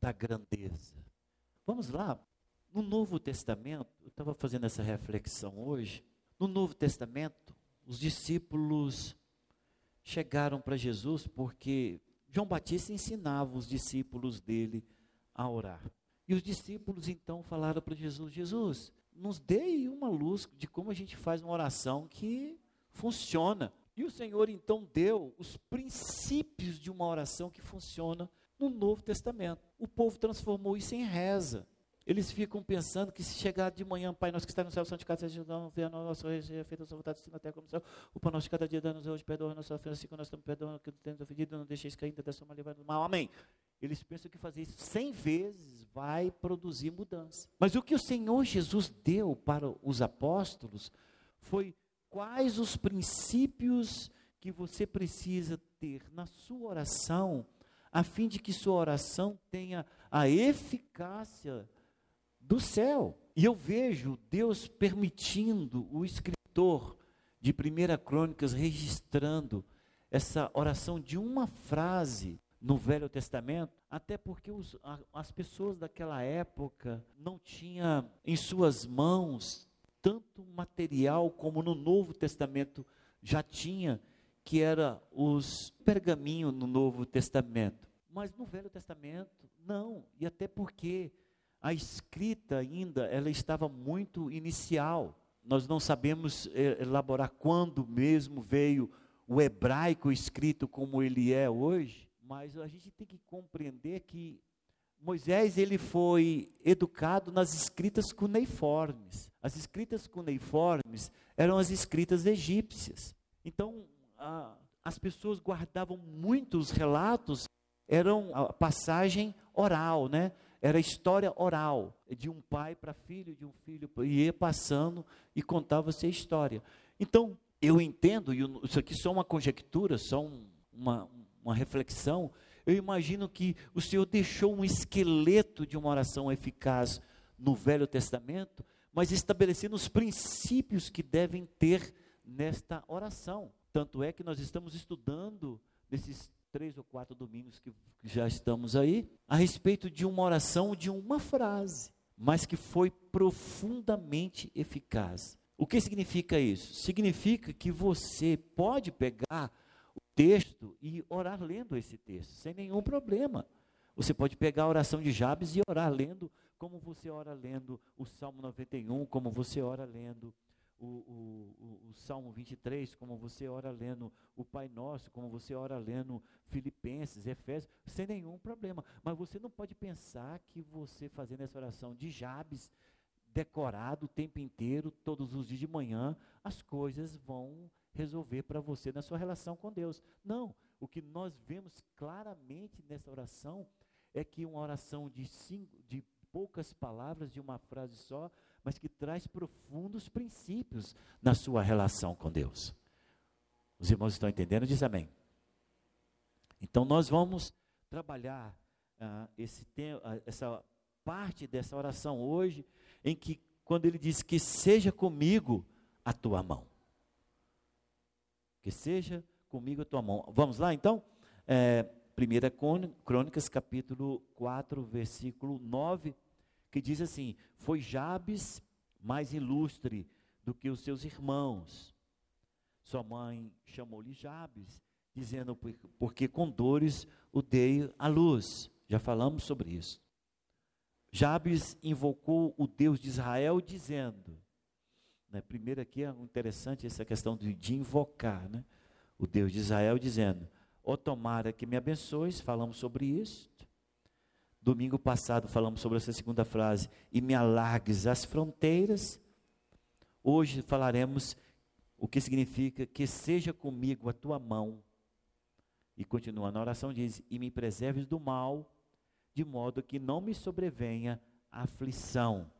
da grandeza. Vamos lá, no Novo Testamento, eu estava fazendo essa reflexão hoje. No Novo Testamento, os discípulos chegaram para Jesus porque João Batista ensinava os discípulos dele a orar. E os discípulos então falaram para Jesus: Jesus, nos dê uma luz de como a gente faz uma oração que funciona. E o Senhor então deu os princípios de uma oração que funciona no Novo Testamento. O povo transformou isso em reza. Eles ficam pensando que se chegar de manhã, Pai nosso que está no céu, santificado seja o nome, venha a nossa seja feita a sua vontade, assim na terra como no céu. O pão nosso de cada dia dá-nos hoje, perdoa a nossa ofensa, assim como nós estamos perdoando que temos ofendido, não deixeis cair da sua livrar do mal. Amém. Eles pensam que fazer isso cem vezes vai produzir mudança. Mas o que o Senhor Jesus deu para os apóstolos foi quais os princípios que você precisa ter na sua oração a fim de que sua oração tenha a eficácia do céu. E eu vejo Deus permitindo o escritor de 1 Crônicas registrando essa oração de uma frase no Velho Testamento, até porque os, a, as pessoas daquela época não tinham em suas mãos tanto material como no Novo Testamento já tinha que era os pergaminhos no Novo Testamento. Mas no Velho Testamento, não. E até porque a escrita ainda, ela estava muito inicial. Nós não sabemos eh, elaborar quando mesmo veio o hebraico escrito como ele é hoje, mas a gente tem que compreender que Moisés ele foi educado nas escritas cuneiformes. As escritas cuneiformes eram as escritas egípcias. Então, as pessoas guardavam muitos relatos, eram a passagem oral, né? Era história oral, de um pai para filho, de um filho, e ia passando e contava-se a história. Então, eu entendo, e isso aqui só uma conjectura, só um, uma, uma reflexão, eu imagino que o Senhor deixou um esqueleto de uma oração eficaz no Velho Testamento, mas estabelecendo os princípios que devem ter nesta oração. Tanto é que nós estamos estudando nesses três ou quatro domingos que já estamos aí, a respeito de uma oração, de uma frase, mas que foi profundamente eficaz. O que significa isso? Significa que você pode pegar o texto e orar lendo esse texto, sem nenhum problema. Você pode pegar a oração de Jabes e orar lendo, como você ora lendo o Salmo 91, como você ora lendo o, o, o, Salmo 23, como você ora lendo o Pai Nosso, como você ora lendo Filipenses, Efésios, sem nenhum problema. Mas você não pode pensar que você fazendo essa oração de Jabes, decorado o tempo inteiro, todos os dias de manhã, as coisas vão resolver para você na sua relação com Deus. Não, o que nós vemos claramente nessa oração é que uma oração de, cinco, de poucas palavras, de uma frase só, mas que traz profundos princípios na sua relação com Deus. Os irmãos estão entendendo? Diz amém. Então nós vamos trabalhar uh, esse uh, essa parte dessa oração hoje, em que quando ele diz que seja comigo a tua mão. Que seja comigo a tua mão. Vamos lá então? É, 1 Crônicas capítulo 4, versículo 9 que diz assim: Foi Jabes mais ilustre do que os seus irmãos. Sua mãe chamou-lhe Jabes, dizendo: Porque com dores o dei à luz. Já falamos sobre isso. Jabes invocou o Deus de Israel, dizendo: né, Primeiro aqui é interessante essa questão de, de invocar, né? O Deus de Israel dizendo: Ó tomara que me abençoes, falamos sobre isso. Domingo passado falamos sobre essa segunda frase, e me alargues as fronteiras. Hoje falaremos o que significa que seja comigo a tua mão. E continuando a oração diz: E me preserves do mal, de modo que não me sobrevenha aflição.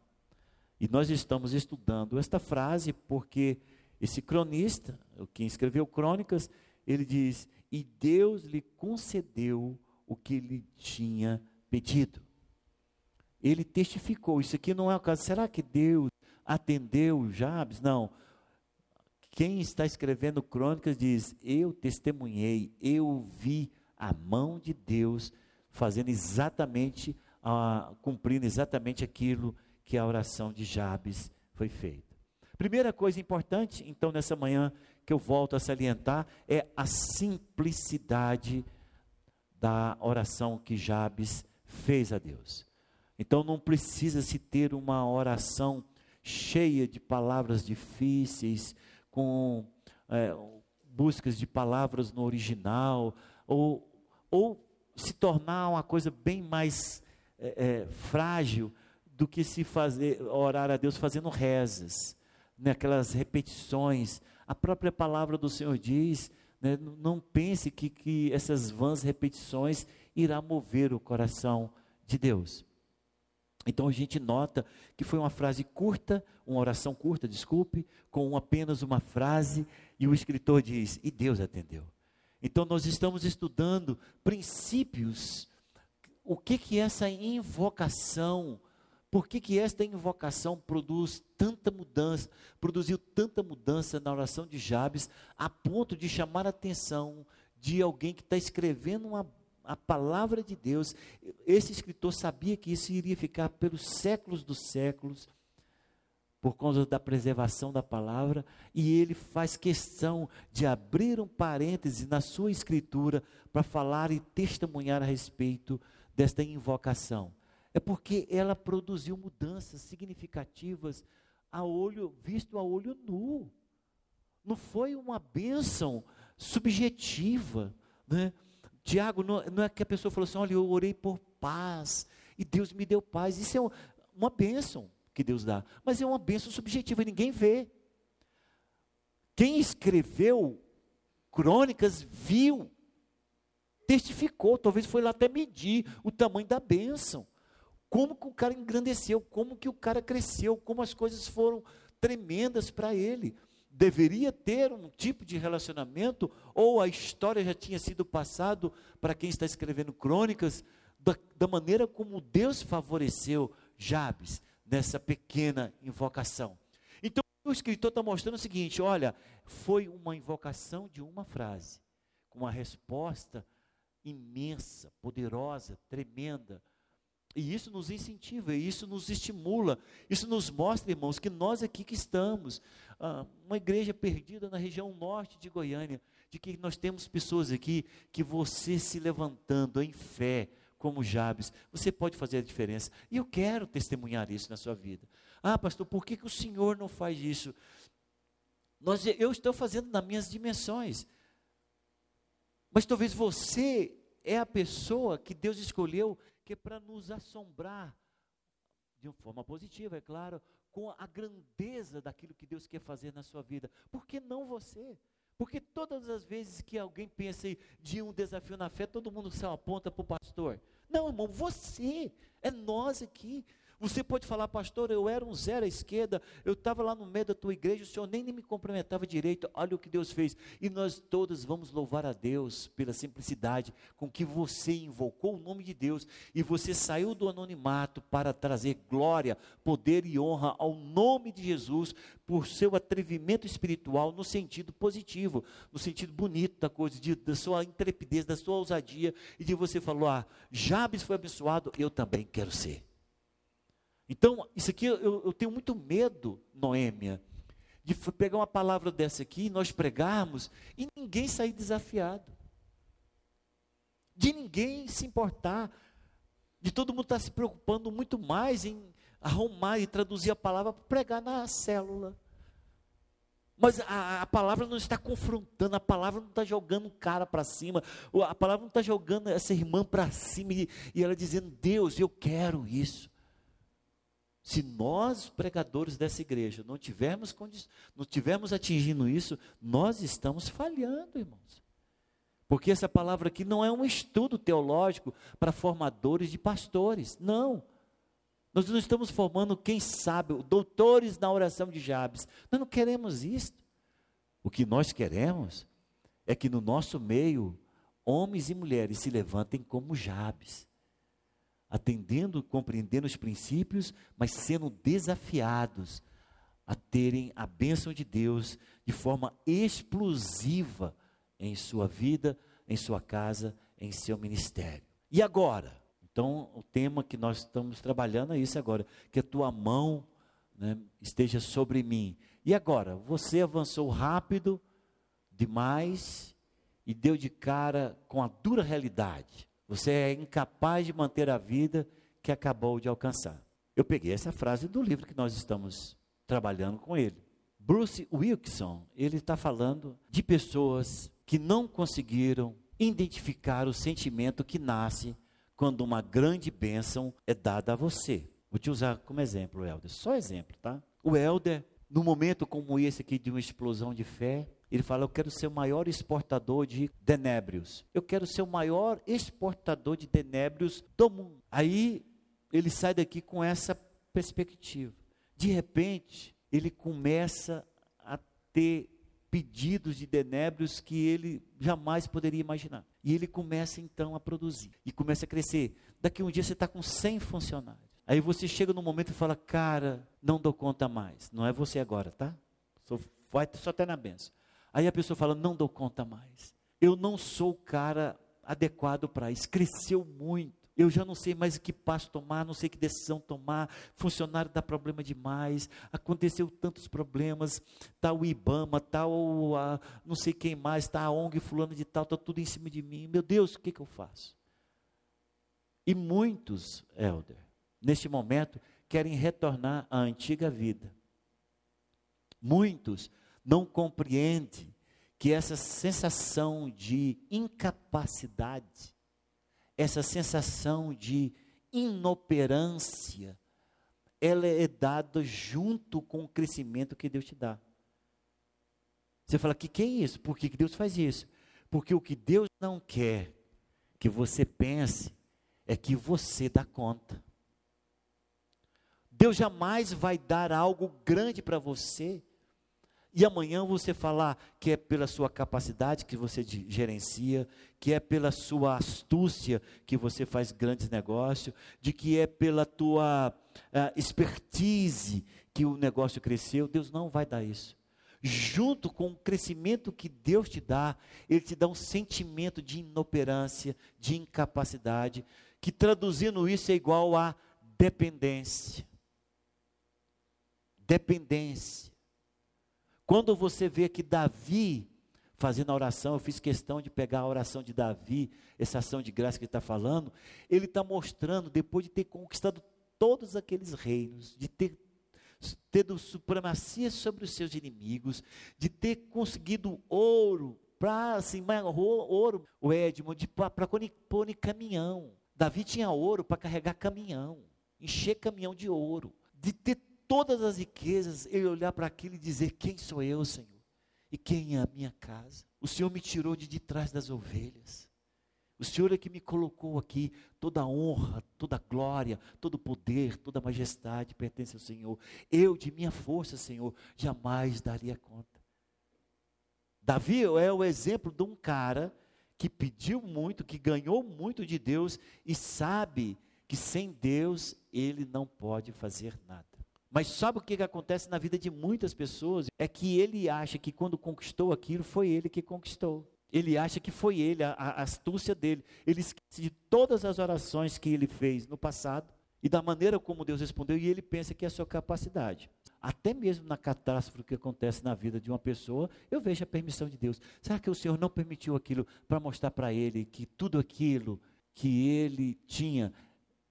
E nós estamos estudando esta frase porque esse cronista, quem escreveu Crônicas, ele diz: E Deus lhe concedeu o que ele tinha pedido. Ele testificou. Isso aqui não é o caso. Será que Deus atendeu Jabes? Não. Quem está escrevendo Crônicas diz: Eu testemunhei, eu vi a mão de Deus fazendo exatamente, cumprindo exatamente aquilo que a oração de Jabes foi feita. Primeira coisa importante, então, nessa manhã, que eu volto a salientar, é a simplicidade da oração que Jabes fez a Deus. Então, não precisa se ter uma oração cheia de palavras difíceis, com é, buscas de palavras no original, ou, ou se tornar uma coisa bem mais é, é, frágil do que se fazer orar a Deus fazendo rezas, né, repetições. A própria palavra do Senhor diz: né, não pense que, que essas vãs repetições irá mover o coração de Deus. Então a gente nota que foi uma frase curta, uma oração curta, desculpe, com apenas uma frase, e o escritor diz: e Deus atendeu. Então nós estamos estudando princípios, o que que essa invocação por que, que esta invocação produz tanta mudança, produziu tanta mudança na oração de Jabes, a ponto de chamar a atenção de alguém que está escrevendo uma, a palavra de Deus. Esse escritor sabia que isso iria ficar pelos séculos dos séculos, por causa da preservação da palavra, e ele faz questão de abrir um parêntese na sua escritura para falar e testemunhar a respeito desta invocação é porque ela produziu mudanças significativas a olho visto a olho nu. Não foi uma bênção subjetiva, né? Tiago, não, não, é que a pessoa falou assim: olha, eu orei por paz e Deus me deu paz. Isso é uma bênção que Deus dá, mas é uma bênção subjetiva, ninguém vê. Quem escreveu crônicas viu, testificou, talvez foi lá até medir o tamanho da bênção como que o cara engrandeceu, como que o cara cresceu, como as coisas foram tremendas para ele. Deveria ter um tipo de relacionamento, ou a história já tinha sido passado para quem está escrevendo crônicas, da, da maneira como Deus favoreceu Jabes nessa pequena invocação. Então, o escritor está mostrando o seguinte: olha, foi uma invocação de uma frase, com uma resposta imensa, poderosa, tremenda, e isso nos incentiva, isso nos estimula, isso nos mostra, irmãos, que nós aqui que estamos, ah, uma igreja perdida na região norte de Goiânia, de que nós temos pessoas aqui que você se levantando em fé, como Jabes, você pode fazer a diferença. E eu quero testemunhar isso na sua vida. Ah, pastor, por que, que o Senhor não faz isso? Nós, eu estou fazendo nas minhas dimensões. Mas talvez você é a pessoa que Deus escolheu que é para nos assombrar de uma forma positiva, é claro, com a grandeza daquilo que Deus quer fazer na sua vida. Por que não você? Porque todas as vezes que alguém pensa de um desafio na fé, todo mundo se aponta para o pastor. Não, irmão, você, é nós aqui. Você pode falar, pastor, eu era um zero à esquerda, eu estava lá no meio da tua igreja, o senhor nem, me cumprimentava direito, olha o que Deus fez. E nós todos vamos louvar a Deus pela simplicidade com que você invocou o nome de Deus e você saiu do anonimato para trazer glória, poder e honra ao nome de Jesus por seu atrevimento espiritual no sentido positivo, no sentido bonito da coisa, de, da sua intrepidez, da sua ousadia e de você falou: ah, Jabes foi abençoado, eu também quero ser. Então, isso aqui eu, eu tenho muito medo, Noêmia, de pegar uma palavra dessa aqui, e nós pregarmos e ninguém sair desafiado. De ninguém se importar. De todo mundo estar se preocupando muito mais em arrumar e traduzir a palavra para pregar na célula. Mas a, a, palavra não está confrontando, a palavra não está jogando o cara para cima, a palavra não está jogando essa irmã para cima e, e ela dizendo: Deus, eu quero isso. Se nós, pregadores dessa igreja, não tivermos, não tivermos atingindo isso, nós estamos falhando, irmãos. Porque essa palavra aqui não é um estudo teológico para formadores de pastores. Não. Nós não estamos formando, quem sabe, doutores na oração de Jabes. Nós não queremos isso. O que nós queremos é que no nosso meio, homens e mulheres se levantem como Jabes, atendendo, compreendendo os princípios, mas sendo desafiados a terem a bênção de Deus de forma explosiva em sua vida, em sua casa, em seu ministério. E agora? Então, o tema que nós estamos trabalhando é isso agora: que a tua mão né, esteja sobre mim. E agora? Você avançou rápido demais e deu de cara com a dura realidade. Você é incapaz de manter a vida que acabou de alcançar. Eu peguei essa frase do livro que nós estamos trabalhando com ele. Bruce Wilkinson, ele está falando de pessoas que não conseguiram identificar o sentimento que nasce quando uma grande bênção é dada a você. Vou te usar como exemplo, Helder. Só exemplo, tá? O Helder, num momento como esse aqui de uma explosão de fé, ele fala: Eu quero ser o maior exportador de denébrios. Eu quero ser o maior exportador de denébrios do mundo. Aí ele sai daqui com essa perspectiva. De repente, ele começa a ter pedidos de denébrios que ele jamais poderia imaginar. E ele começa então a produzir e começa a crescer. Daqui um dia você está com 100 funcionários. Aí você chega num momento e fala, cara, não dou conta mais. Não é você agora, tá? Só, vai só até na benção. Aí a pessoa fala, não dou conta mais. Eu não sou o cara adequado para isso. Cresceu muito eu já não sei mais que passo tomar, não sei que decisão tomar, funcionário dá problema demais, aconteceu tantos problemas, está o Ibama, está o, a, não sei quem mais, está a ONG fulano de tal, está tudo em cima de mim, meu Deus, o que, que eu faço? E muitos, Helder, neste momento, querem retornar à antiga vida. Muitos não compreendem que essa sensação de incapacidade, essa sensação de inoperância, ela é dada junto com o crescimento que Deus te dá. Você fala, que que é isso? Por que, que Deus faz isso? Porque o que Deus não quer que você pense é que você dá conta. Deus jamais vai dar algo grande para você e amanhã você falar que é pela sua capacidade que você gerencia, que é pela sua astúcia que você faz grandes negócios, de que é pela tua uh, expertise que o negócio cresceu, Deus não vai dar isso. Junto com o crescimento que Deus te dá, Ele te dá um sentimento de inoperância, de incapacidade, que traduzindo isso é igual a dependência. Dependência. Quando você vê que Davi, fazendo a oração, eu fiz questão de pegar a oração de Davi, essa ação de graça que ele está falando, ele está mostrando, depois de ter conquistado todos aqueles reinos, de ter tendo supremacia sobre os seus inimigos, de ter conseguido ouro, para assim, ouro, o Edmond, para pôr em caminhão. Davi tinha ouro para carregar caminhão, encher caminhão de ouro, de ter todas as riquezas, ele olhar para aquilo e dizer: Quem sou eu, Senhor? E quem é a minha casa? O Senhor me tirou de detrás das ovelhas. O Senhor é que me colocou aqui. Toda honra, toda glória, todo poder, toda majestade pertence ao Senhor. Eu, de minha força, Senhor, jamais daria conta. Davi é o exemplo de um cara que pediu muito, que ganhou muito de Deus e sabe que sem Deus ele não pode fazer nada. Mas sabe o que, que acontece na vida de muitas pessoas? É que ele acha que quando conquistou aquilo, foi ele que conquistou. Ele acha que foi ele, a, a astúcia dele. Ele esquece de todas as orações que ele fez no passado e da maneira como Deus respondeu, e ele pensa que é a sua capacidade. Até mesmo na catástrofe que acontece na vida de uma pessoa, eu vejo a permissão de Deus. Será que o Senhor não permitiu aquilo para mostrar para ele que tudo aquilo que ele tinha,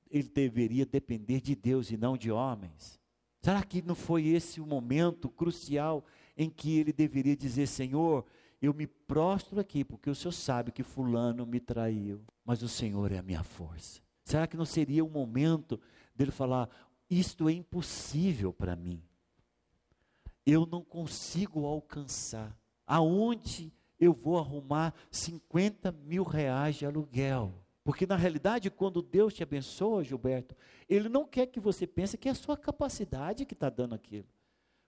ele deveria depender de Deus e não de homens? Será que não foi esse o momento crucial em que ele deveria dizer: Senhor, eu me prostro aqui, porque o Senhor sabe que Fulano me traiu, mas o Senhor é a minha força? Será que não seria o momento dele falar: Isto é impossível para mim? Eu não consigo alcançar. Aonde eu vou arrumar 50 mil reais de aluguel. Porque na realidade, quando Deus te abençoa, Gilberto, Ele não quer que você pense que é a sua capacidade que está dando aquilo.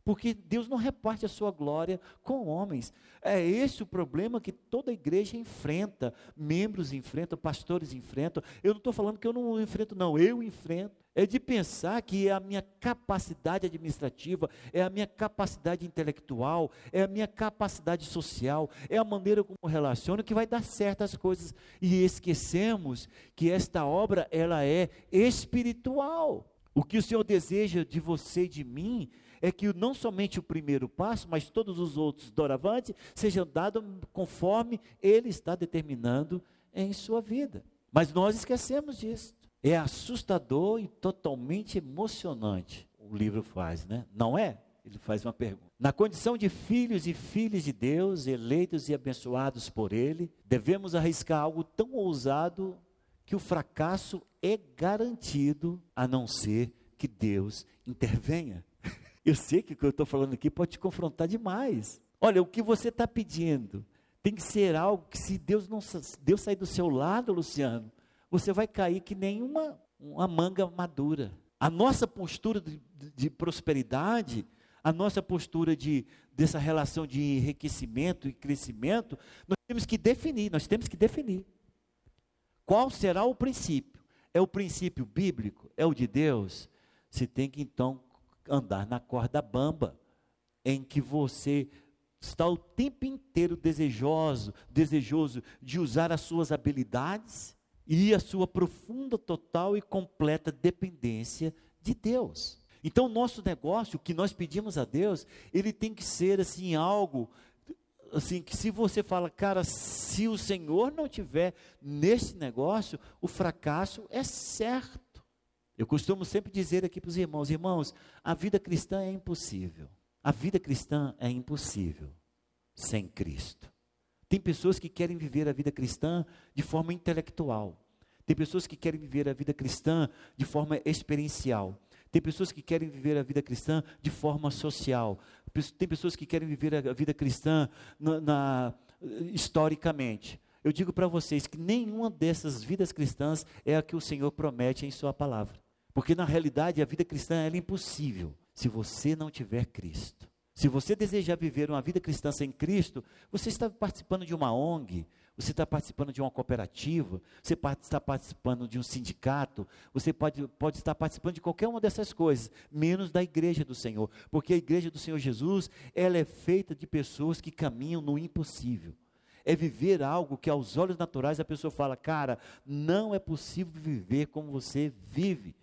Porque Deus não reparte a sua glória com homens. É esse o problema que toda igreja enfrenta, membros enfrentam, pastores enfrentam. Eu não estou falando que eu não enfrento, não, eu enfrento. É de pensar que é a minha capacidade administrativa, é a minha capacidade intelectual, é a minha capacidade social, é a maneira como relaciono que vai dar certas coisas. E esquecemos que esta obra, ela é espiritual. O que o Senhor deseja de você e de mim é que não somente o primeiro passo, mas todos os outros doravante sejam dados conforme Ele está determinando em sua vida. Mas nós esquecemos disso. É assustador e totalmente emocionante. O livro faz, né? Não é? Ele faz uma pergunta. Na condição de filhos e filhas de Deus, eleitos e abençoados por Ele, devemos arriscar algo tão ousado que o fracasso é garantido, a não ser que Deus intervenha. Eu sei que o que eu estou falando aqui pode te confrontar demais. Olha, o que você está pedindo tem que ser algo que, se Deus não Deus sair do seu lado, Luciano, você vai cair que nem uma, uma manga madura. A nossa postura de, de prosperidade, a nossa postura de, dessa relação de enriquecimento e crescimento, nós temos que definir, nós temos que definir. Qual será o princípio? É o princípio bíblico? É o de Deus? Você tem que então andar na corda bamba, em que você está o tempo inteiro desejoso, desejoso de usar as suas habilidades e a sua profunda, total e completa dependência de Deus. Então, o nosso negócio, o que nós pedimos a Deus, ele tem que ser assim algo assim que se você fala, cara, se o Senhor não tiver nesse negócio, o fracasso é certo. Eu costumo sempre dizer aqui para os irmãos: irmãos, a vida cristã é impossível. A vida cristã é impossível sem Cristo. Tem pessoas que querem viver a vida cristã de forma intelectual. Tem pessoas que querem viver a vida cristã de forma experiencial. Tem pessoas que querem viver a vida cristã de forma social. Tem pessoas que querem viver a vida cristã na, na historicamente. Eu digo para vocês que nenhuma dessas vidas cristãs é a que o Senhor promete em Sua palavra. Porque na realidade a vida cristã é impossível se você não tiver Cristo. Se você desejar viver uma vida cristã sem Cristo, você está participando de uma ONG, você está participando de uma cooperativa, você está participando de um sindicato, você pode, pode estar participando de qualquer uma dessas coisas, menos da igreja do Senhor. Porque a igreja do Senhor Jesus, ela é feita de pessoas que caminham no impossível. É viver algo que aos olhos naturais a pessoa fala, cara, não é possível viver como você vive.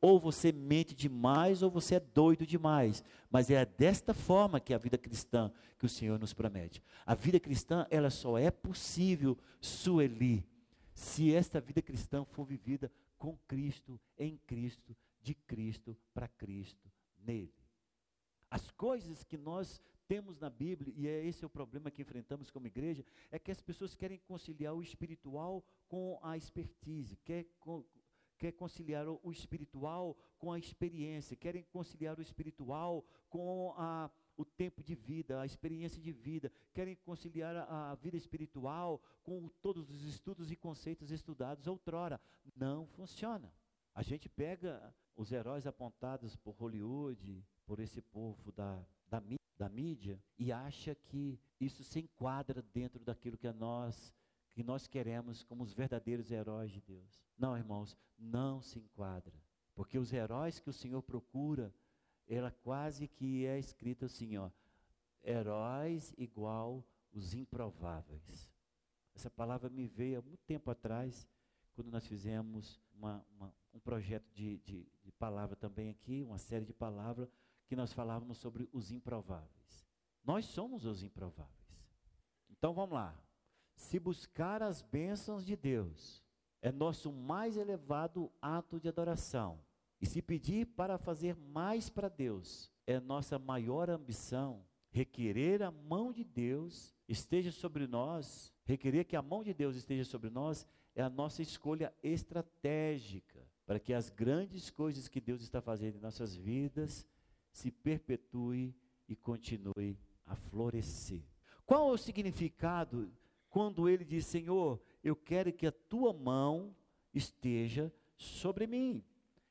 Ou você mente demais, ou você é doido demais. Mas é desta forma que é a vida cristã que o Senhor nos promete. A vida cristã, ela só é possível, Sueli, se esta vida cristã for vivida com Cristo, em Cristo, de Cristo, para Cristo, nele. As coisas que nós temos na Bíblia, e é esse o problema que enfrentamos como igreja, é que as pessoas querem conciliar o espiritual com a expertise, quer quer conciliar o, espiritual com a experiência, querem conciliar o espiritual com a, o tempo de vida, a experiência de vida, querem conciliar a, a vida espiritual com todos os estudos e conceitos estudados outrora. Não funciona. A gente pega os heróis apontados por Hollywood, por esse povo da, da, da mídia, e acha que isso se enquadra dentro daquilo que nós que nós queremos como os verdadeiros heróis de Deus. Não, irmãos, não se enquadra. Porque os heróis que o Senhor procura, ela quase que é escrita assim, ó, heróis igual os improváveis. Essa palavra me veio há muito tempo atrás, quando nós fizemos uma, uma, um projeto de, de, de palavra também aqui, uma série de palavras, que nós falávamos sobre os improváveis. Nós somos os improváveis. Então vamos lá. Se buscar as bênçãos de Deus é nosso mais elevado ato de adoração, e se pedir para fazer mais para Deus é nossa maior ambição, requerer a mão de Deus esteja sobre nós, requerer que a mão de Deus esteja sobre nós é a nossa escolha estratégica para que as grandes coisas que Deus está fazendo em nossas vidas se perpetue e continue a florescer. Qual é o significado quando ele diz: Senhor, eu quero que a tua mão esteja sobre mim.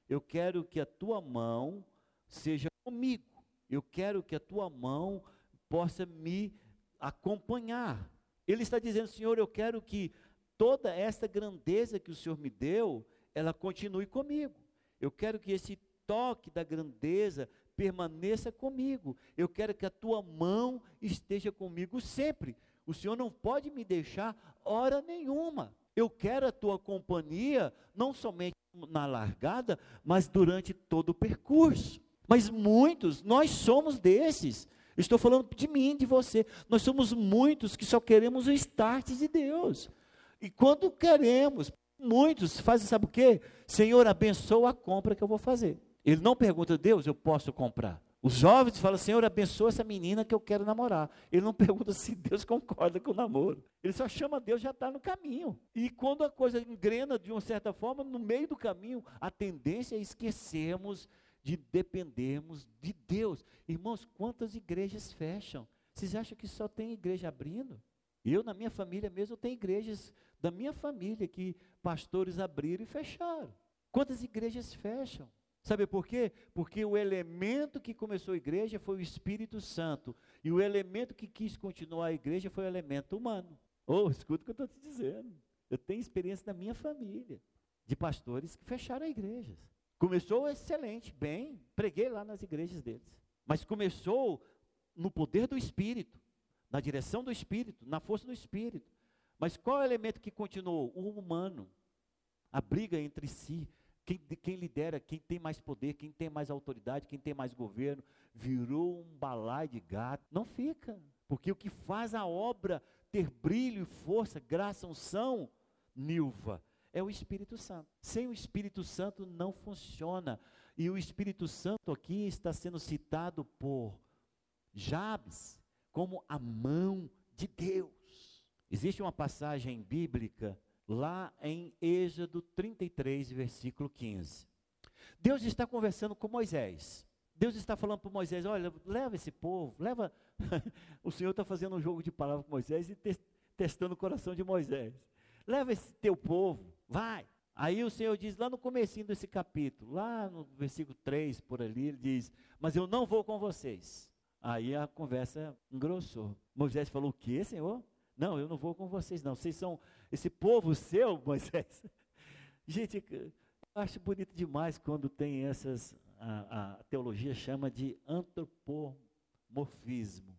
Eu quero que a tua mão seja comigo. Eu quero que a tua mão possa me acompanhar. Ele está dizendo, Senhor, eu quero que toda esta grandeza que o Senhor me deu, ela continue comigo. Eu quero que esse toque da grandeza permaneça comigo. Eu quero que a tua mão esteja comigo sempre. O Senhor não pode me deixar hora nenhuma. Eu quero a tua companhia, não somente na largada, mas durante todo o percurso. Mas muitos, nós somos desses. Estou falando de mim, de você. Nós somos muitos que só queremos o start de Deus. E quando queremos, muitos fazem, sabe o quê? Senhor, abençoa a compra que eu vou fazer. Ele não pergunta, Deus, eu posso comprar. Os jovens falam, Senhor, abençoa essa menina que eu quero namorar. Ele não pergunta se Deus concorda com o namoro. Ele só chama Deus, já está no caminho. E quando a coisa engrena de uma certa forma, no meio do caminho, a tendência é esquecermos de dependermos de Deus. Irmãos, quantas igrejas fecham? Vocês acham que só tem igreja abrindo? Eu, na minha família mesmo, tenho igrejas da minha família que pastores abriram e fecharam. Quantas igrejas fecham? Sabe por quê? Porque o elemento que começou a igreja foi o Espírito Santo. E o elemento que quis continuar a igreja foi o elemento humano. Oh, escuta o que eu estou te dizendo. Eu tenho experiência da minha família, de pastores que fecharam igrejas. Começou excelente, bem, preguei lá nas igrejas deles. Mas começou no poder do Espírito, na direção do Espírito, na força do Espírito. Mas qual é o elemento que continuou? O humano. A briga entre si, quem, quem lidera, quem tem mais poder, quem tem mais autoridade, quem tem mais governo, virou um balai de gato. Não fica. Porque o que faz a obra ter brilho força, graça, unção, Nilva, é o Espírito Santo. Sem o Espírito Santo não funciona. E o Espírito Santo aqui está sendo citado por Jabes como a mão de Deus. Existe uma passagem bíblica lá em Êxodo 33, versículo 15. Deus está conversando com Moisés. Deus está falando para Moisés: olha, leva esse povo, leva. o Senhor está fazendo um jogo de palavras com Moisés e te testando o coração de Moisés. Leva esse teu povo, vai. Aí o Senhor diz lá no comecinho desse capítulo, lá no versículo 3 por ali, ele diz: Mas eu não vou com vocês. Aí a conversa engrossou. Moisés falou: O que, Senhor? Não, eu não vou com vocês, não. Vocês são esse povo seu, Moisés. Gente, eu acho bonito demais quando tem essas. A, a teologia chama de antropomorfismo.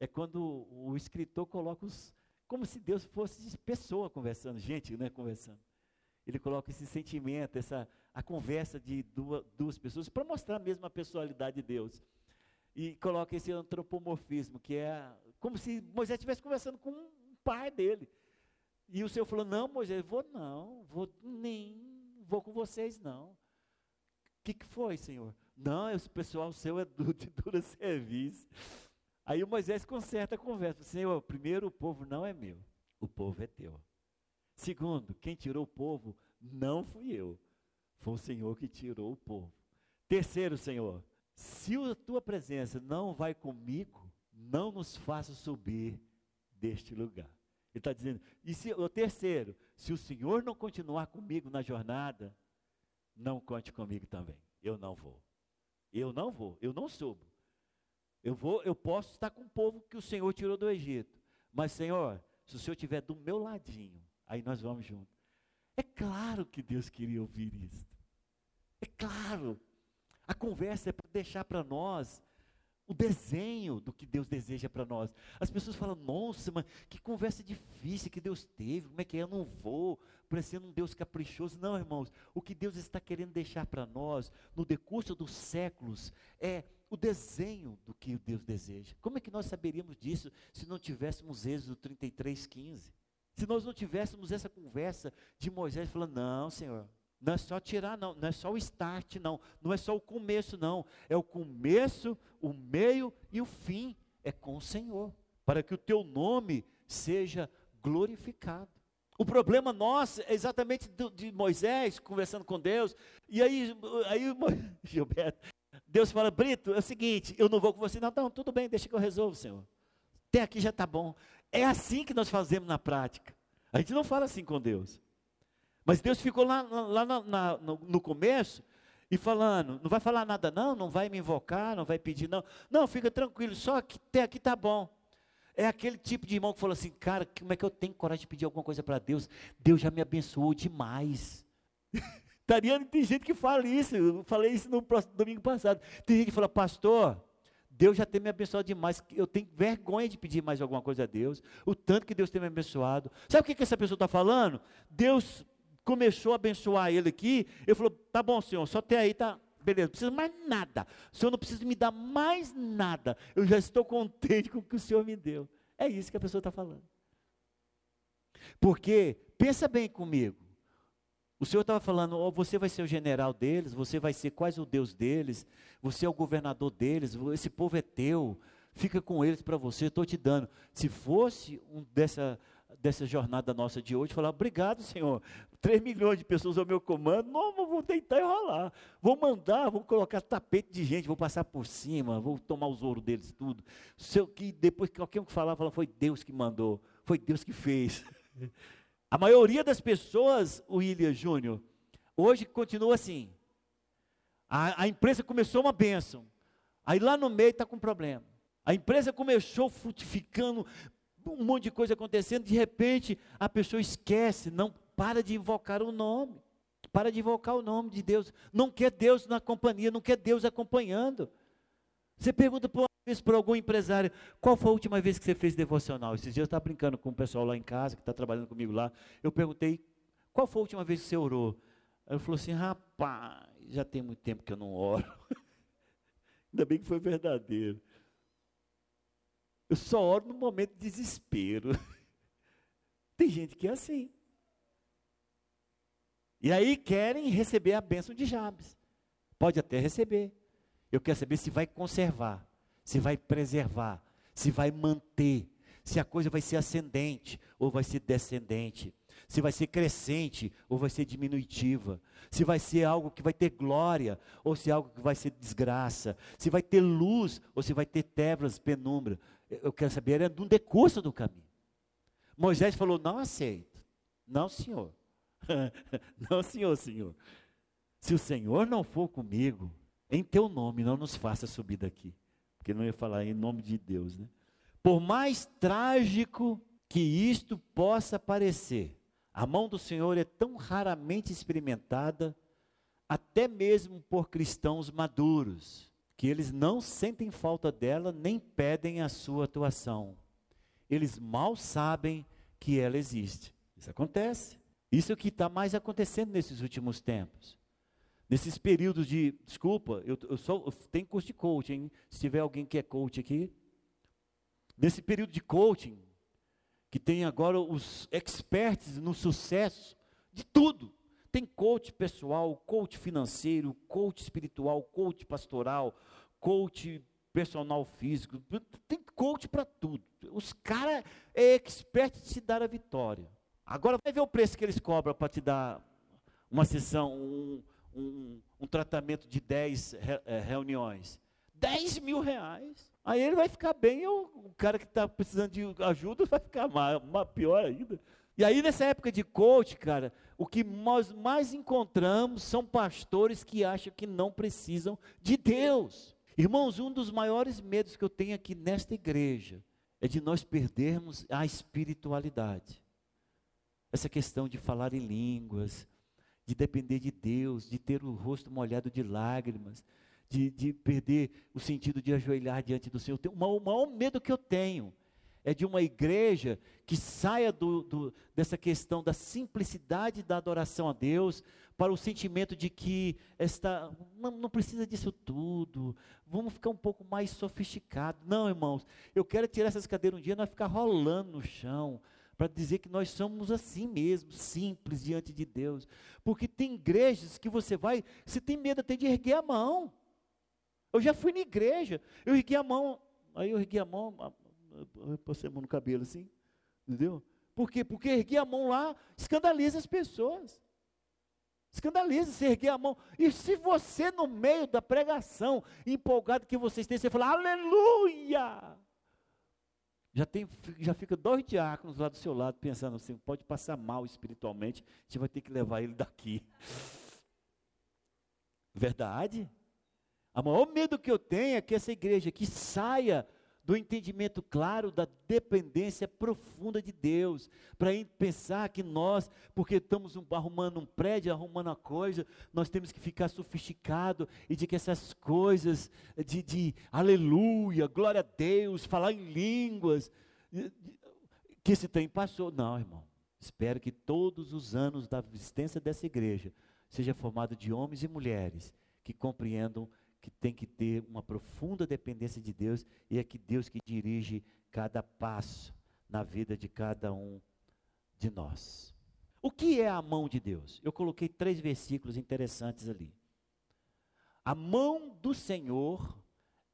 É quando o escritor coloca os. Como se Deus fosse pessoa conversando, gente, né, conversando. Ele coloca esse sentimento, essa, a conversa de duas, duas pessoas, para mostrar mesmo a personalidade de Deus. E coloca esse antropomorfismo, que é como se Moisés estivesse conversando com um pai dele. E o Senhor falou: Não, Moisés, vou não, vou nem, vou com vocês não. O que, que foi, Senhor? Não, esse pessoal seu é de dura serviço. Aí o Moisés conserta a conversa: Senhor, primeiro, o povo não é meu, o povo é teu. Segundo, quem tirou o povo não fui eu, foi o Senhor que tirou o povo. Terceiro, Senhor, se a tua presença não vai comigo, não nos faça subir deste lugar. Ele está dizendo, e se, o terceiro, se o Senhor não continuar comigo na jornada, não conte comigo também. Eu não vou. Eu não vou, eu não subo. Eu vou, eu posso estar com o povo que o Senhor tirou do Egito. Mas, Senhor, se o Senhor estiver do meu ladinho, aí nós vamos juntos. É claro que Deus queria ouvir isso. É claro. A conversa é para deixar para nós o desenho do que Deus deseja para nós. As pessoas falam, nossa, mas que conversa difícil que Deus teve, como é que é? Eu não vou, parecendo um Deus caprichoso. Não, irmãos, o que Deus está querendo deixar para nós, no decurso dos séculos, é o desenho do que Deus deseja. Como é que nós saberíamos disso se não tivéssemos Êxodo 33, 15? Se nós não tivéssemos essa conversa de Moisés falando, não, Senhor, não é só tirar, não. Não é só o start, não. Não é só o começo, não. É o começo, o meio e o fim. É com o Senhor. Para que o teu nome seja glorificado. O problema nosso é exatamente do, de Moisés conversando com Deus. E aí, aí Gilberto, Deus fala: Brito, é o seguinte, eu não vou com você. Não, não, tudo bem, deixa que eu resolvo, Senhor. Até aqui já está bom. É assim que nós fazemos na prática. A gente não fala assim com Deus. Mas Deus ficou lá, lá na, na, no, no começo e falando, não vai falar nada não, não vai me invocar, não vai pedir não. Não, fica tranquilo, só que até aqui está bom. É aquele tipo de irmão que falou assim, cara, como é que eu tenho coragem de pedir alguma coisa para Deus? Deus já me abençoou demais. Tariano, tem gente que fala isso, eu falei isso no próximo, domingo passado. Tem gente que fala, pastor, Deus já tem me abençoado demais, eu tenho vergonha de pedir mais alguma coisa a Deus, o tanto que Deus tem me abençoado. Sabe o que, que essa pessoa está falando? Deus começou a abençoar ele aqui, ele falou, tá bom senhor, só até aí tá, beleza, não precisa mais nada, o senhor não precisa me dar mais nada, eu já estou contente com o que o senhor me deu. É isso que a pessoa está falando. Porque, pensa bem comigo, o Senhor estava falando, oh, você vai ser o general deles, você vai ser quase o Deus deles, você é o governador deles, esse povo é teu, fica com eles para você, estou te dando. Se fosse um dessa, dessa jornada nossa de hoje, falar, obrigado Senhor, 3 milhões de pessoas ao meu comando, não, vou tentar enrolar, vou mandar, vou colocar tapete de gente, vou passar por cima, vou tomar os ouros deles tudo. Seu, que depois que qualquer um que falar, fala, foi Deus que mandou, foi Deus que fez. A maioria das pessoas, William Júnior, hoje continua assim. A, a, empresa começou uma bênção, aí lá no meio está com problema. A empresa começou frutificando, um monte de coisa acontecendo, de repente a pessoa esquece, não para de invocar o nome, para de invocar o nome de Deus, não quer Deus na companhia, não quer Deus acompanhando. Você pergunta por vez para algum empresário, qual foi a última vez que você fez devocional? Esses dias eu estava brincando com o pessoal lá em casa, que está trabalhando comigo lá. Eu perguntei, qual foi a última vez que você orou? Ele falou assim, rapaz, já tem muito tempo que eu não oro. Ainda bem que foi verdadeiro. Eu só oro no momento de desespero. Tem gente que é assim. E aí querem receber a bênção de Jabes. Pode até receber. Eu quero saber se vai conservar se vai preservar, se vai manter, se a coisa vai ser ascendente ou vai ser descendente, se vai ser crescente ou vai ser diminutiva, se vai ser algo que vai ter glória ou se é algo que vai ser desgraça, se vai ter luz ou se vai ter trevas, penumbra. Eu quero saber é no decurso do caminho. Moisés falou: Não aceito, não, senhor, não, senhor, senhor. Se o Senhor não for comigo, em teu nome não nos faça subir daqui porque não ia falar em nome de Deus, né? Por mais trágico que isto possa parecer, a mão do Senhor é tão raramente experimentada, até mesmo por cristãos maduros, que eles não sentem falta dela nem pedem a sua atuação. Eles mal sabem que ela existe. Isso acontece. Isso é o que está mais acontecendo nesses últimos tempos. Nesses períodos de, desculpa, eu, eu só curso de coaching, se tiver alguém que é coach aqui. Nesse período de coaching, que tem agora os experts no sucesso de tudo. Tem coach pessoal, coach financeiro, coach espiritual, coach pastoral, coach personal físico, tem coach para tudo. Os caras é expert de te dar a vitória. Agora vai ver o preço que eles cobram para te dar uma sessão, um, um, um tratamento de 10 re, é, reuniões. 10 mil reais. Aí ele vai ficar bem, ou o cara que está precisando de ajuda vai ficar mais, pior ainda. E aí, nessa época de coach, cara, o que nós mais encontramos são pastores que acham que não precisam de Deus. Irmãos, um dos maiores medos que eu tenho aqui nesta igreja é de nós perdermos a espiritualidade. Essa questão de falar em línguas, de depender de Deus, de ter o rosto molhado de lágrimas, de, de perder o sentido de ajoelhar diante do Senhor. O maior, medo que eu tenho é de uma igreja que saia do, do, dessa questão da simplicidade da adoração a Deus para o sentimento de que esta, não, não precisa disso tudo, vamos ficar um pouco mais sofisticados. Não, irmãos, eu quero tirar essas cadeiras um dia, nós ficar rolando no chão, para dizer que nós somos assim mesmo, simples diante de Deus. Porque tem igrejas que você vai, você tem medo até de erguer a mão. Eu já fui na igreja, eu ergui a mão, aí eu ergui a mão, passei a mão no cabelo assim, entendeu? Por quê? Porque ergui a mão lá, escandaliza as pessoas. Escandaliza, você erguer a mão. E se você, no meio da pregação, empolgado que vocês têm, você fala, aleluia! Já, tem, já fica dois diáconos lá do seu lado pensando assim, pode passar mal espiritualmente, gente vai ter que levar ele daqui. Verdade? O maior medo que eu tenho é que essa igreja que saia do entendimento claro da dependência profunda de Deus, para pensar que nós, porque estamos arrumando um prédio, arrumando uma coisa, nós temos que ficar sofisticado e de que essas coisas de, de aleluia, glória a Deus, falar em línguas, que esse trem passou. Não, irmão. Espero que todos os anos da existência dessa igreja seja formado de homens e mulheres que compreendam que tem que ter uma profunda dependência de Deus e é que Deus que dirige cada passo na vida de cada um de nós. O que é a mão de Deus? Eu coloquei três versículos interessantes ali. A mão do Senhor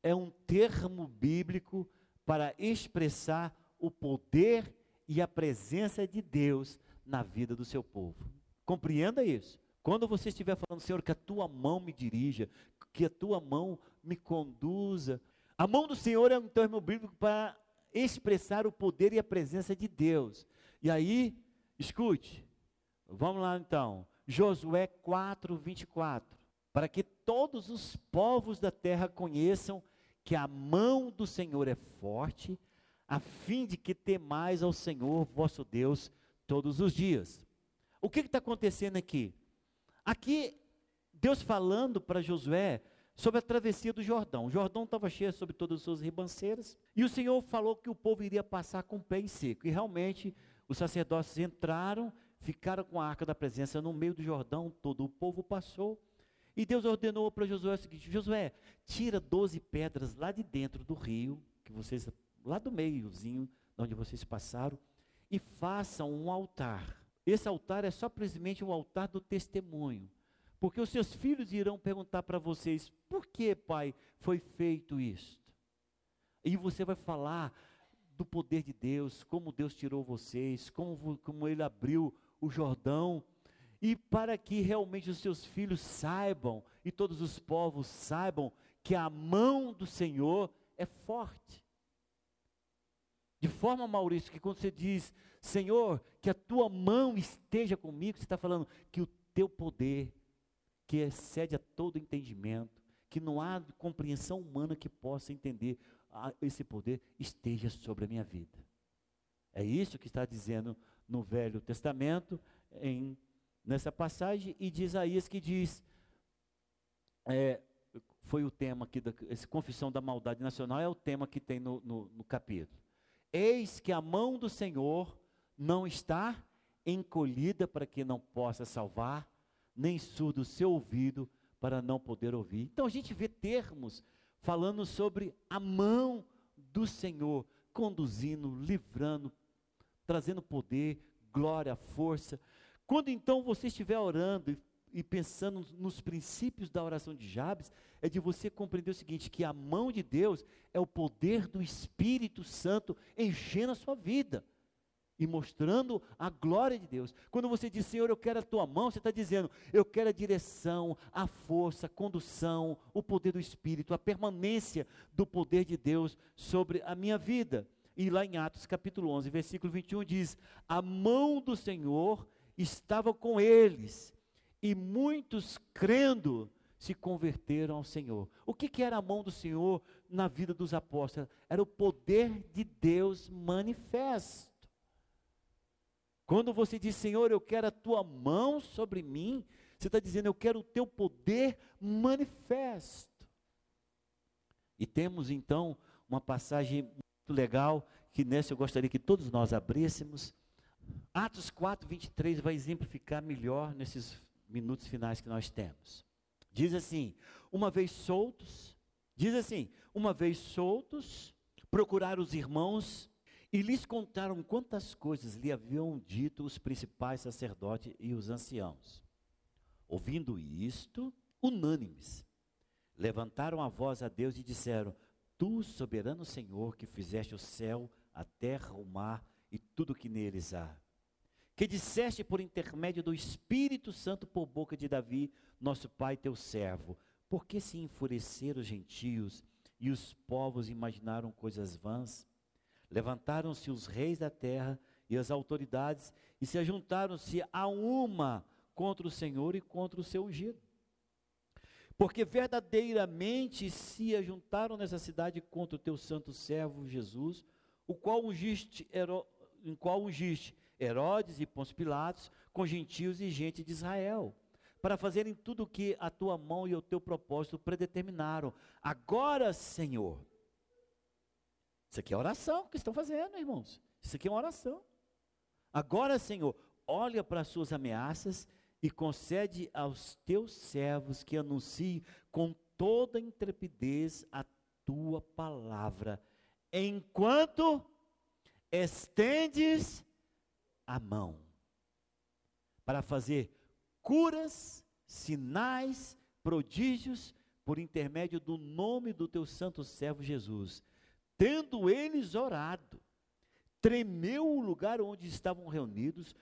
é um termo bíblico para expressar o poder e a presença de Deus na vida do seu povo. Compreenda isso. Quando você estiver falando, Senhor, que a tua mão me dirija, que a tua mão me conduza. A mão do Senhor é um termo bíblico para expressar o poder e a presença de Deus. E aí, escute, vamos lá então. Josué 4, 24. Para que todos os povos da terra conheçam que a mão do Senhor é forte, a fim de que temais ao Senhor vosso Deus todos os dias. O que está acontecendo aqui? Aqui, Deus falando para Josué sobre a travessia do Jordão. O Jordão estava cheio sobre todas as suas ribanceiras, e o Senhor falou que o povo iria passar com o pé em seco. E realmente, os sacerdotes entraram, ficaram com a arca da presença no meio do Jordão, todo o povo passou. E Deus ordenou para Josué o seguinte: Josué, tira 12 pedras lá de dentro do rio, que vocês, lá do meiozinho, onde vocês passaram, e façam um altar. Esse altar é só simplesmente o um altar do testemunho. Porque os seus filhos irão perguntar para vocês: por que, pai, foi feito isto? E você vai falar do poder de Deus, como Deus tirou vocês, como, como Ele abriu o Jordão. E para que realmente os seus filhos saibam, e todos os povos saibam, que a mão do Senhor é forte. De forma, Maurício, que quando você diz, Senhor, que a tua mão esteja comigo, você está falando que o teu poder, que excede a todo entendimento, que não há compreensão humana que possa entender esse poder, esteja sobre a minha vida. É isso que está dizendo no Velho Testamento, em, nessa passagem, e de Isaías que diz, é, foi o tema aqui, da, essa confissão da maldade nacional é o tema que tem no, no, no capítulo. Eis que a mão do Senhor não está encolhida para que não possa salvar, nem surdo o seu ouvido para não poder ouvir. Então a gente vê termos falando sobre a mão do Senhor conduzindo, livrando, trazendo poder, glória, força. Quando então você estiver orando e, e pensando nos princípios da oração de Jabes, é de você compreender o seguinte: que a mão de Deus é o poder do Espírito Santo enchendo a sua vida e mostrando a glória de Deus. Quando você diz, Senhor, eu quero a tua mão, você está dizendo, eu quero a direção, a força, a condução, o poder do Espírito, a permanência do poder de Deus sobre a minha vida. E lá em Atos capítulo 11, versículo 21 diz: A mão do Senhor estava com eles, e muitos crendo se converteram ao Senhor. O que, que era a mão do Senhor na vida dos apóstolos? Era o poder de Deus manifesto. Quando você diz, Senhor, eu quero a tua mão sobre mim, você está dizendo, eu quero o teu poder manifesto. E temos então uma passagem muito legal, que nessa eu gostaria que todos nós abríssemos. Atos 4, 23 vai exemplificar melhor nesses minutos finais que nós temos. Diz assim: uma vez soltos, diz assim: uma vez soltos, procuraram os irmãos e lhes contaram quantas coisas lhe haviam dito os principais sacerdotes e os anciãos. Ouvindo isto, unânimes, levantaram a voz a Deus e disseram: Tu, soberano Senhor, que fizeste o céu, a terra, o mar e tudo que neles há, que disseste por intermédio do Espírito Santo por boca de Davi, nosso pai, teu servo, por que se enfureceram os gentios e os povos imaginaram coisas vãs? Levantaram-se os reis da terra e as autoridades e se ajuntaram-se a uma contra o Senhor e contra o seu ungido. Porque verdadeiramente se ajuntaram nessa cidade contra o teu santo servo Jesus, o qual ungiste, em qual ungiste Herodes e Pôncio Pilatos, com gentios e gente de Israel, para fazerem tudo o que a tua mão e o teu propósito predeterminaram. Agora, Senhor, isso aqui é oração que estão fazendo, irmãos. Isso aqui é uma oração. Agora, Senhor, olha para as suas ameaças e concede aos teus servos que anunciem com toda intrepidez a tua palavra, enquanto estendes a mão para fazer curas, sinais, prodígios por intermédio do nome do teu santo servo Jesus. Tendo eles orado, tremeu o lugar onde estavam reunidos,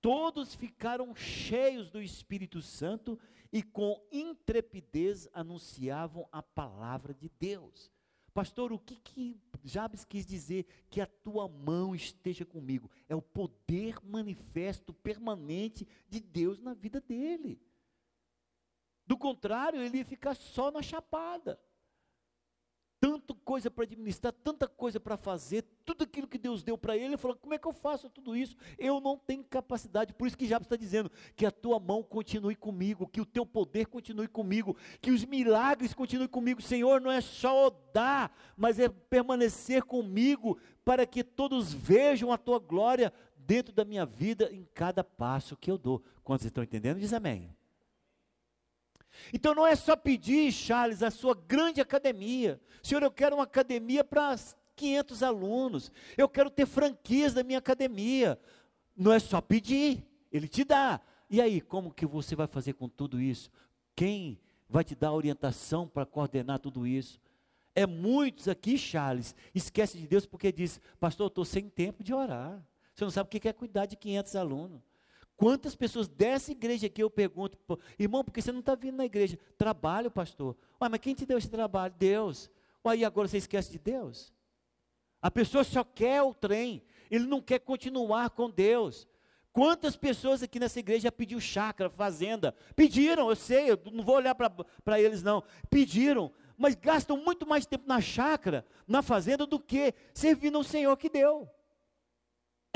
todos ficaram cheios do Espírito Santo e com intrepidez anunciavam a palavra de Deus. Pastor, o que, que Jabes quis dizer? Que a tua mão esteja comigo. É o poder manifesto permanente de Deus na vida dele. Do contrário, ele ia ficar só na chapada tanta coisa para administrar, tanta coisa para fazer, tudo aquilo que Deus deu para ele, ele falou: como é que eu faço tudo isso? Eu não tenho capacidade, por isso que Jabes está dizendo que a tua mão continue comigo, que o teu poder continue comigo, que os milagres continuem comigo. Senhor, não é só dar, mas é permanecer comigo, para que todos vejam a tua glória dentro da minha vida, em cada passo que eu dou. Quantos estão entendendo? Diz amém. Então não é só pedir, Charles, a sua grande academia. Senhor, eu quero uma academia para 500 alunos. Eu quero ter franquias da minha academia. Não é só pedir, ele te dá. E aí, como que você vai fazer com tudo isso? Quem vai te dar orientação para coordenar tudo isso? É muitos aqui, Charles, esquece de Deus porque diz, pastor, eu estou sem tempo de orar. Você não sabe o que é cuidar de 500 alunos. Quantas pessoas dessa igreja aqui eu pergunto, irmão, por que você não está vindo na igreja? Trabalho, pastor. Ué, mas quem te deu esse trabalho? Deus. Ué, e agora você esquece de Deus? A pessoa só quer o trem, ele não quer continuar com Deus. Quantas pessoas aqui nessa igreja pediu chácara, fazenda? Pediram, eu sei, eu não vou olhar para eles não. Pediram, mas gastam muito mais tempo na chácara, na fazenda, do que servindo ao Senhor que deu.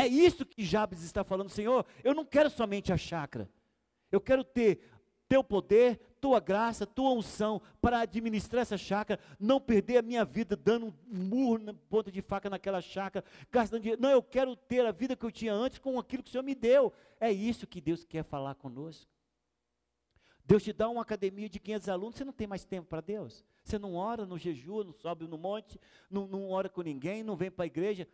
É isso que Jabes está falando, Senhor. Eu não quero somente a chácara. Eu quero ter teu poder, tua graça, tua unção para administrar essa chácara, não perder a minha vida dando um murro na ponta de faca naquela chácara, gastando dinheiro. Não, eu quero ter a vida que eu tinha antes com aquilo que o Senhor me deu. É isso que Deus quer falar conosco. Deus te dá uma academia de 500 alunos, você não tem mais tempo para Deus. Você não ora, não jejua, não sobe no monte, não, não ora com ninguém, não vem para a igreja.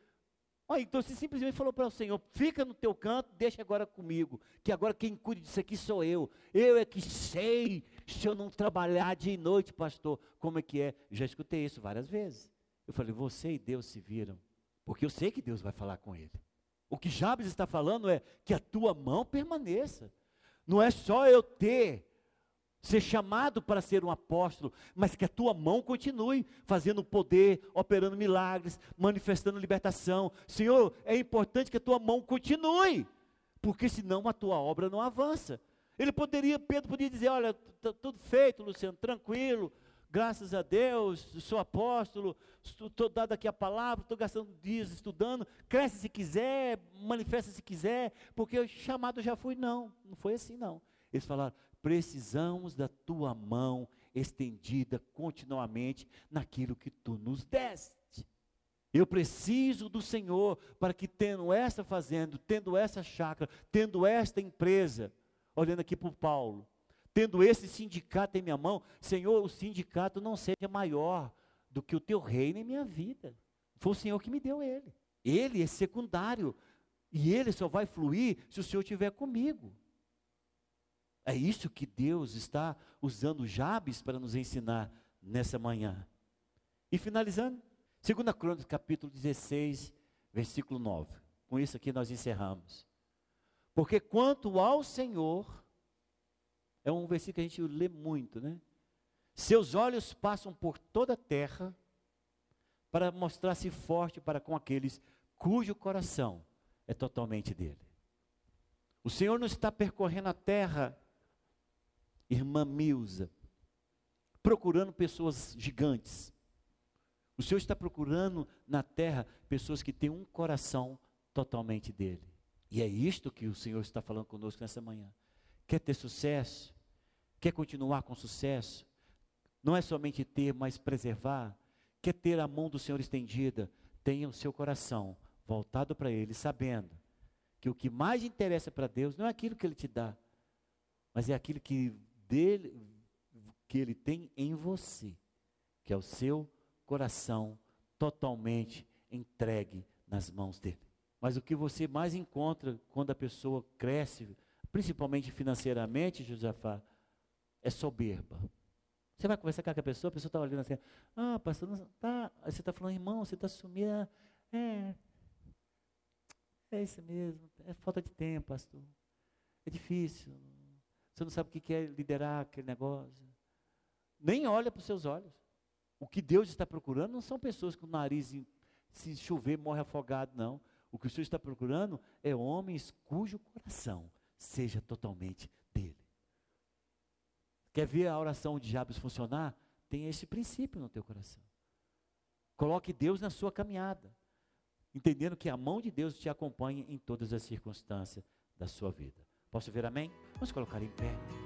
Então você simplesmente falou para o Senhor: fica no teu canto, deixa agora comigo, que agora quem cuida disso aqui sou eu. Eu é que sei, se eu não trabalhar dia e noite, pastor, como é que é? Já escutei isso várias vezes. Eu falei: você e Deus se viram, porque eu sei que Deus vai falar com ele. O que Jabes está falando é que a tua mão permaneça. Não é só eu ter ser chamado para ser um apóstolo, mas que a tua mão continue fazendo poder, operando milagres, manifestando libertação. Senhor, é importante que a tua mão continue, porque senão a tua obra não avança. Ele poderia, Pedro poderia dizer: Olha, tá tudo feito, Luciano, tranquilo, graças a Deus, sou apóstolo, estou dado aqui a palavra, estou gastando dias estudando, cresce se quiser, manifesta se quiser, porque o chamado já fui. Não, não foi assim não. Eles falaram: precisamos da tua mão estendida continuamente naquilo que tu nos deste. Eu preciso do Senhor para que, tendo esta fazenda, tendo essa chácara, tendo esta empresa, olhando aqui para o Paulo, tendo esse sindicato em minha mão, Senhor, o sindicato não seja maior do que o teu reino em minha vida. Foi o Senhor que me deu ele. Ele é secundário. E ele só vai fluir se o Senhor estiver comigo. É isso que Deus está usando Jabes para nos ensinar nessa manhã. E finalizando, 2 Crônicas, capítulo 16, versículo 9. Com isso aqui nós encerramos. Porque quanto ao Senhor, é um versículo que a gente lê muito, né? Seus olhos passam por toda a terra para mostrar-se forte para com aqueles cujo coração é totalmente dele. O Senhor não está percorrendo a terra, irmã Milza, procurando pessoas gigantes. O Senhor está procurando na terra pessoas que têm um coração totalmente dele. E é isto que o Senhor está falando conosco nessa manhã. Quer ter sucesso? Quer continuar com sucesso? Não é somente ter, mas preservar. Quer ter a mão do Senhor estendida? Tenha o seu coração voltado para Ele, sabendo que o que mais interessa para Deus não é aquilo que Ele te dá, mas é aquilo que, dele, que Ele tem em você, que é o seu coração totalmente entregue nas mãos dele. Mas o que você mais encontra quando a pessoa cresce, principalmente financeiramente, Josafá, é soberba. Você vai conversar com a pessoa, a pessoa está olhando assim, ah, pastor, não, tá. Você está falando, irmão, você está sumindo. É, é isso mesmo, é falta de tempo, pastor. É difícil. Você não sabe o que é liderar aquele negócio. Nem olha para os seus olhos. O que Deus está procurando não são pessoas com o nariz, se chover, morre afogado, não. O que o Senhor está procurando é homens cujo coração seja totalmente dele. Quer ver a oração de Jabes funcionar? Tem esse princípio no teu coração. Coloque Deus na sua caminhada, entendendo que a mão de Deus te acompanha em todas as circunstâncias da sua vida. Posso ver amém? Vamos colocar em pé.